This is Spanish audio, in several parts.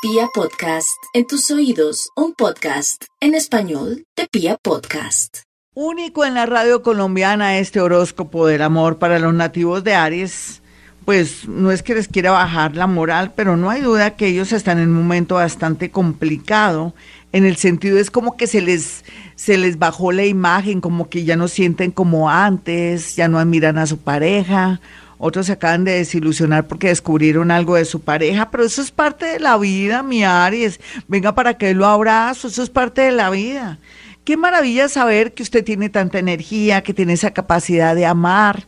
Pia Podcast, en tus oídos, un podcast en español de Pia Podcast. Único en la radio colombiana este horóscopo del amor para los nativos de Aries. Pues no es que les quiera bajar la moral, pero no hay duda que ellos están en un momento bastante complicado. En el sentido es como que se les, se les bajó la imagen, como que ya no sienten como antes, ya no admiran a su pareja otros se acaban de desilusionar porque descubrieron algo de su pareja, pero eso es parte de la vida, mi Aries. Venga para que lo abrazo, eso es parte de la vida. Qué maravilla saber que usted tiene tanta energía, que tiene esa capacidad de amar,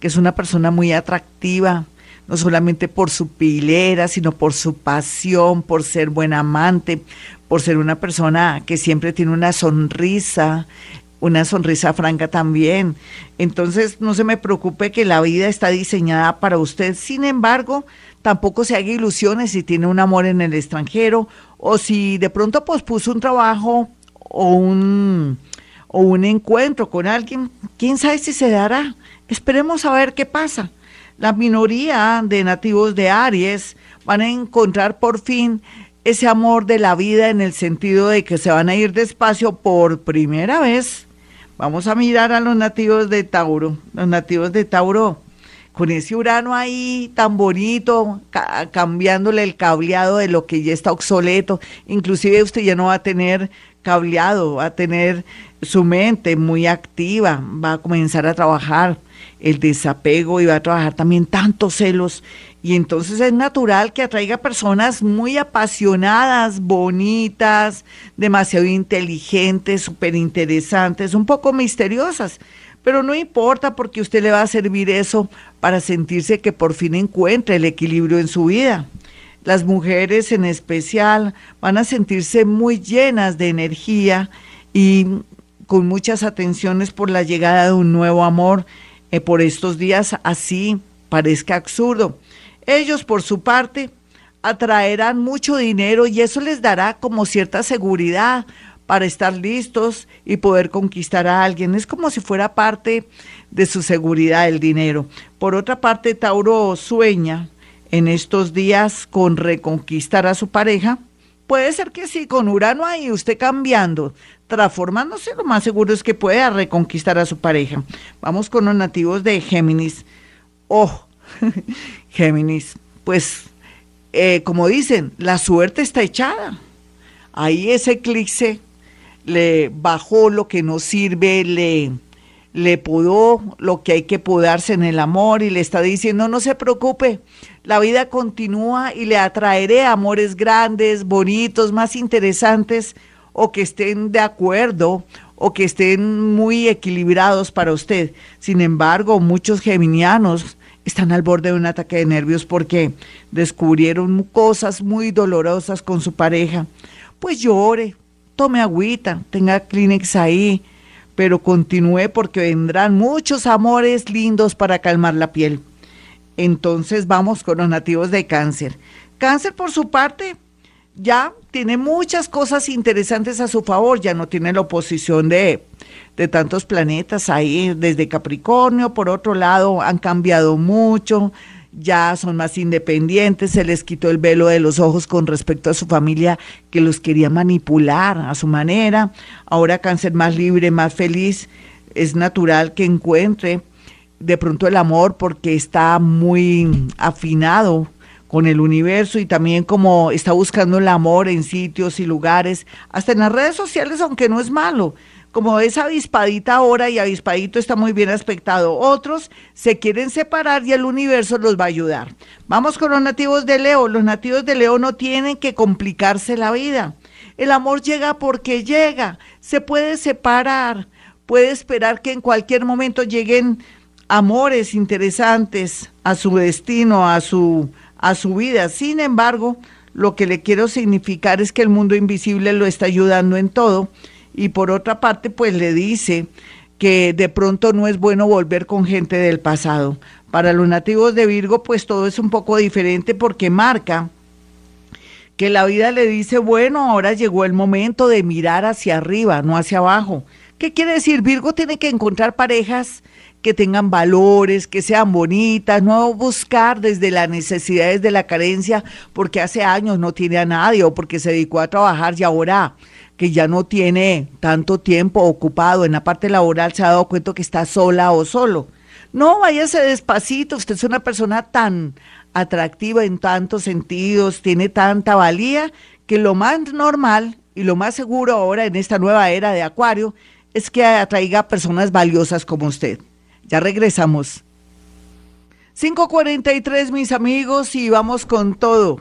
que es una persona muy atractiva, no solamente por su pilera, sino por su pasión, por ser buen amante, por ser una persona que siempre tiene una sonrisa, una sonrisa franca también. Entonces, no se me preocupe que la vida está diseñada para usted. Sin embargo, tampoco se haga ilusiones si tiene un amor en el extranjero o si de pronto pospuso un trabajo o un, o un encuentro con alguien. ¿Quién sabe si se dará? Esperemos a ver qué pasa. La minoría de nativos de Aries van a encontrar por fin ese amor de la vida en el sentido de que se van a ir despacio por primera vez Vamos a mirar a los nativos de Tauro. Los nativos de Tauro, con ese Urano ahí tan bonito, cambiándole el cableado de lo que ya está obsoleto. Inclusive usted ya no va a tener cableado, va a tener su mente muy activa, va a comenzar a trabajar el desapego y va a trabajar también tantos celos y entonces es natural que atraiga personas muy apasionadas, bonitas, demasiado inteligentes, súper interesantes, un poco misteriosas. Pero no importa porque usted le va a servir eso para sentirse que por fin encuentra el equilibrio en su vida. Las mujeres en especial van a sentirse muy llenas de energía y con muchas atenciones por la llegada de un nuevo amor eh, por estos días así parezca absurdo. Ellos, por su parte, atraerán mucho dinero y eso les dará como cierta seguridad para estar listos y poder conquistar a alguien. Es como si fuera parte de su seguridad el dinero. Por otra parte, Tauro sueña en estos días con reconquistar a su pareja. Puede ser que sí, con Urano ahí usted cambiando, transformándose, lo más seguro es que pueda reconquistar a su pareja. Vamos con los nativos de Géminis. Oh, Géminis, pues eh, como dicen, la suerte está echada. Ahí ese eclipse le bajó lo que no sirve, le, le podó lo que hay que podarse en el amor y le está diciendo no se preocupe, la vida continúa y le atraeré amores grandes, bonitos, más interesantes o que estén de acuerdo o que estén muy equilibrados para usted. Sin embargo, muchos geminianos están al borde de un ataque de nervios porque descubrieron cosas muy dolorosas con su pareja. Pues llore, tome agüita, tenga Kleenex ahí, pero continúe porque vendrán muchos amores lindos para calmar la piel. Entonces vamos con los nativos de cáncer. Cáncer por su parte ya tiene muchas cosas interesantes a su favor, ya no tiene la oposición de de tantos planetas ahí desde Capricornio, por otro lado han cambiado mucho, ya son más independientes, se les quitó el velo de los ojos con respecto a su familia que los quería manipular a su manera, ahora cáncer más libre, más feliz, es natural que encuentre de pronto el amor porque está muy afinado con el universo y también como está buscando el amor en sitios y lugares, hasta en las redes sociales, aunque no es malo, como es avispadita ahora y avispadito está muy bien aspectado. Otros se quieren separar y el universo los va a ayudar. Vamos con los nativos de Leo. Los nativos de Leo no tienen que complicarse la vida. El amor llega porque llega. Se puede separar. Puede esperar que en cualquier momento lleguen amores interesantes a su destino, a su, a su vida. Sin embargo, lo que le quiero significar es que el mundo invisible lo está ayudando en todo y por otra parte pues le dice que de pronto no es bueno volver con gente del pasado. Para los nativos de Virgo pues todo es un poco diferente porque marca que la vida le dice, bueno, ahora llegó el momento de mirar hacia arriba, no hacia abajo. ¿Qué quiere decir? Virgo tiene que encontrar parejas que tengan valores, que sean bonitas, no buscar desde las necesidades de la carencia porque hace años no tiene a nadie o porque se dedicó a trabajar y ahora que ya no tiene tanto tiempo ocupado en la parte laboral se ha dado cuenta que está sola o solo. No, váyase despacito, usted es una persona tan atractiva en tantos sentidos, tiene tanta valía, que lo más normal y lo más seguro ahora en esta nueva era de Acuario es que atraiga personas valiosas como usted. Ya regresamos. 543 mis amigos y vamos con todo.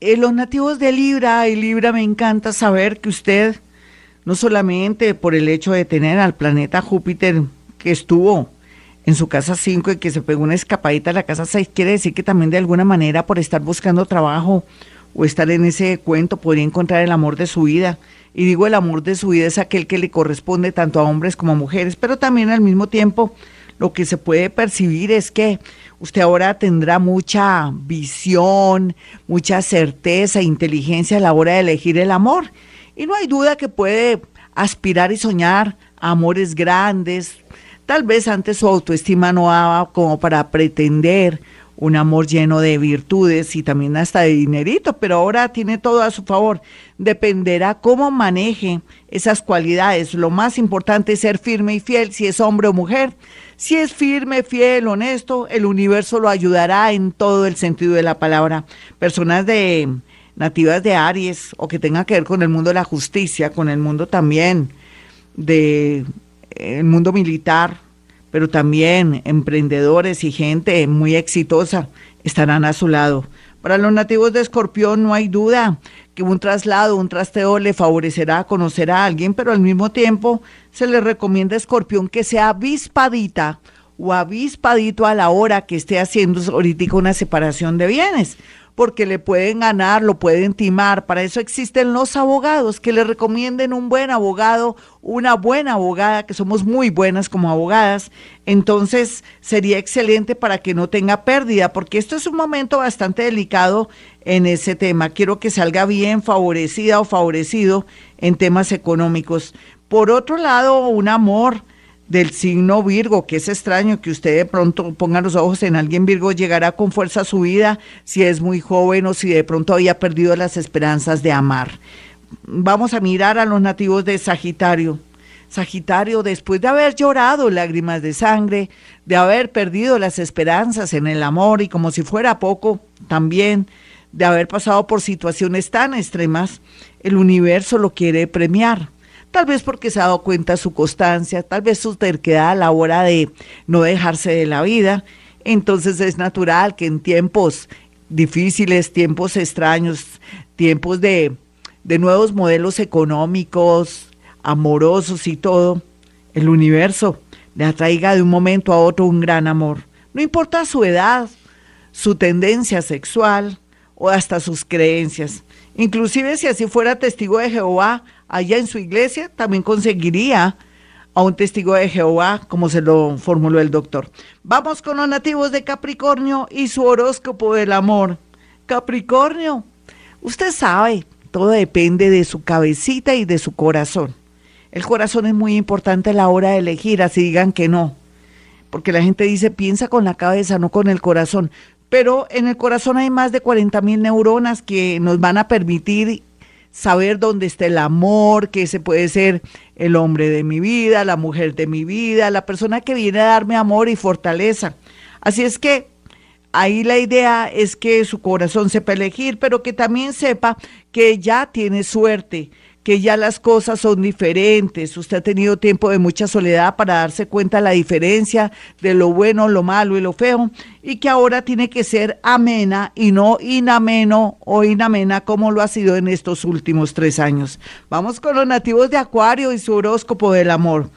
Eh, los nativos de Libra y Libra me encanta saber que usted no solamente por el hecho de tener al planeta Júpiter que estuvo en su casa 5 y que se pegó una escapadita a la casa 6, quiere decir que también de alguna manera por estar buscando trabajo o estar en ese cuento podría encontrar el amor de su vida. Y digo el amor de su vida es aquel que le corresponde tanto a hombres como a mujeres, pero también al mismo tiempo lo que se puede percibir es que usted ahora tendrá mucha visión, mucha certeza, inteligencia a la hora de elegir el amor. Y no hay duda que puede aspirar y soñar amores grandes, Tal vez antes su autoestima no daba como para pretender un amor lleno de virtudes y también hasta de dinerito, pero ahora tiene todo a su favor. Dependerá cómo maneje esas cualidades. Lo más importante es ser firme y fiel, si es hombre o mujer. Si es firme, fiel, honesto, el universo lo ayudará en todo el sentido de la palabra. Personas de nativas de Aries o que tengan que ver con el mundo de la justicia, con el mundo también de el mundo militar, pero también emprendedores y gente muy exitosa estarán a su lado. Para los nativos de Escorpión no hay duda que un traslado, un trasteo le favorecerá conocer a alguien, pero al mismo tiempo se le recomienda a Escorpión que sea avispadita o avispadito a la hora que esté haciendo ahorita una separación de bienes, porque le pueden ganar, lo pueden timar. Para eso existen los abogados, que le recomienden un buen abogado, una buena abogada, que somos muy buenas como abogadas. Entonces sería excelente para que no tenga pérdida, porque esto es un momento bastante delicado en ese tema. Quiero que salga bien favorecida o favorecido en temas económicos. Por otro lado, un amor del signo Virgo, que es extraño que usted de pronto ponga los ojos en alguien Virgo, llegará con fuerza a su vida si es muy joven o si de pronto había perdido las esperanzas de amar. Vamos a mirar a los nativos de Sagitario. Sagitario, después de haber llorado lágrimas de sangre, de haber perdido las esperanzas en el amor y como si fuera poco, también de haber pasado por situaciones tan extremas, el universo lo quiere premiar tal vez porque se ha dado cuenta su constancia, tal vez su terquedad a la hora de no dejarse de la vida. Entonces es natural que en tiempos difíciles, tiempos extraños, tiempos de, de nuevos modelos económicos, amorosos y todo, el universo le atraiga de un momento a otro un gran amor. No importa su edad, su tendencia sexual o hasta sus creencias. Inclusive si así fuera testigo de Jehová, allá en su iglesia también conseguiría a un testigo de Jehová, como se lo formuló el doctor. Vamos con los nativos de Capricornio y su horóscopo del amor. Capricornio, usted sabe, todo depende de su cabecita y de su corazón. El corazón es muy importante a la hora de elegir, así digan que no. Porque la gente dice, piensa con la cabeza, no con el corazón. Pero en el corazón hay más de 40 mil neuronas que nos van a permitir saber dónde está el amor, que ese puede ser el hombre de mi vida, la mujer de mi vida, la persona que viene a darme amor y fortaleza. Así es que ahí la idea es que su corazón sepa elegir, pero que también sepa que ya tiene suerte, que ya las cosas son diferentes. Usted ha tenido tiempo de mucha soledad para darse cuenta de la diferencia de lo bueno, lo malo y lo feo, y que ahora tiene que ser amena y no inameno o inamena como lo ha sido en estos últimos tres años. Vamos con los nativos de Acuario y su horóscopo del amor.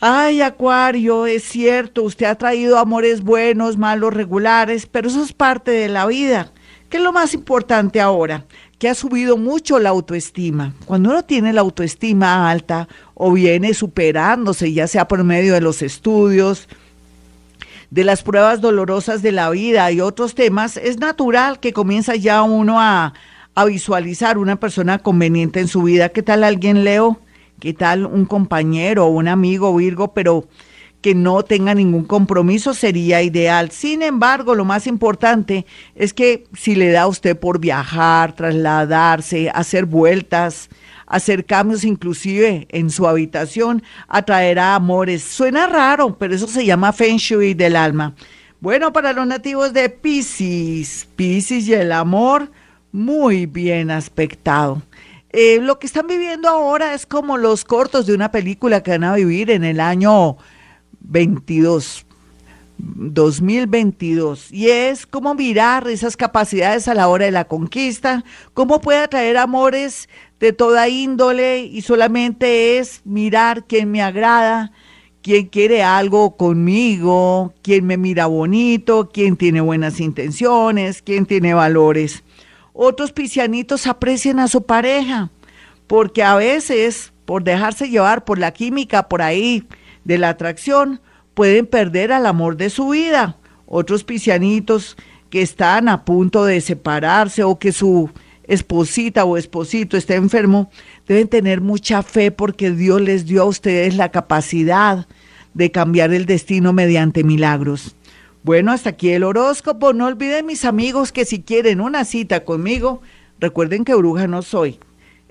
Ay, Acuario, es cierto, usted ha traído amores buenos, malos, regulares, pero eso es parte de la vida. ¿Qué es lo más importante ahora? Que ha subido mucho la autoestima. Cuando uno tiene la autoestima alta o viene superándose, ya sea por medio de los estudios, de las pruebas dolorosas de la vida y otros temas, es natural que comienza ya uno a, a visualizar una persona conveniente en su vida. ¿Qué tal alguien, Leo? ¿Qué tal un compañero o un amigo Virgo? Pero que no tenga ningún compromiso sería ideal. Sin embargo, lo más importante es que si le da a usted por viajar, trasladarse, hacer vueltas, hacer cambios inclusive en su habitación, atraerá amores. Suena raro, pero eso se llama Feng Shui del alma. Bueno, para los nativos de Pisces, Pisces y el amor, muy bien aspectado. Eh, lo que están viviendo ahora es como los cortos de una película que van a vivir en el año 22, 2022. Y es cómo mirar esas capacidades a la hora de la conquista, cómo puede atraer amores de toda índole y solamente es mirar quién me agrada, quién quiere algo conmigo, quién me mira bonito, quién tiene buenas intenciones, quién tiene valores. Otros piscianitos aprecian a su pareja, porque a veces, por dejarse llevar por la química, por ahí, de la atracción, pueden perder al amor de su vida. Otros piscianitos que están a punto de separarse o que su esposita o esposito está enfermo, deben tener mucha fe porque Dios les dio a ustedes la capacidad de cambiar el destino mediante milagros. Bueno, hasta aquí el horóscopo. No olviden mis amigos que si quieren una cita conmigo, recuerden que bruja no soy.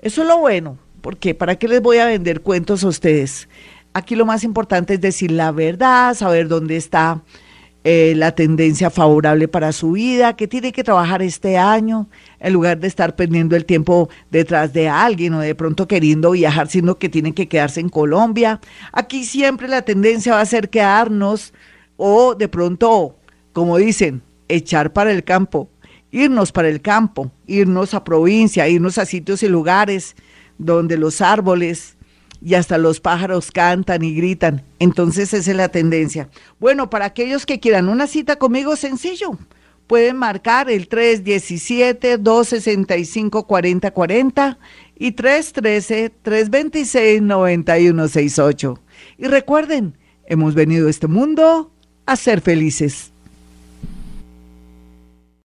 Eso es lo bueno, porque ¿para qué les voy a vender cuentos a ustedes? Aquí lo más importante es decir la verdad, saber dónde está eh, la tendencia favorable para su vida, que tiene que trabajar este año, en lugar de estar perdiendo el tiempo detrás de alguien o de pronto queriendo viajar, sino que tiene que quedarse en Colombia. Aquí siempre la tendencia va a ser quedarnos o de pronto, como dicen, echar para el campo, irnos para el campo, irnos a provincia, irnos a sitios y lugares donde los árboles y hasta los pájaros cantan y gritan. Entonces esa es la tendencia. Bueno, para aquellos que quieran una cita conmigo, sencillo. Pueden marcar el 317-265-4040 y 313-326-9168. Y recuerden, hemos venido a este mundo a ser felices.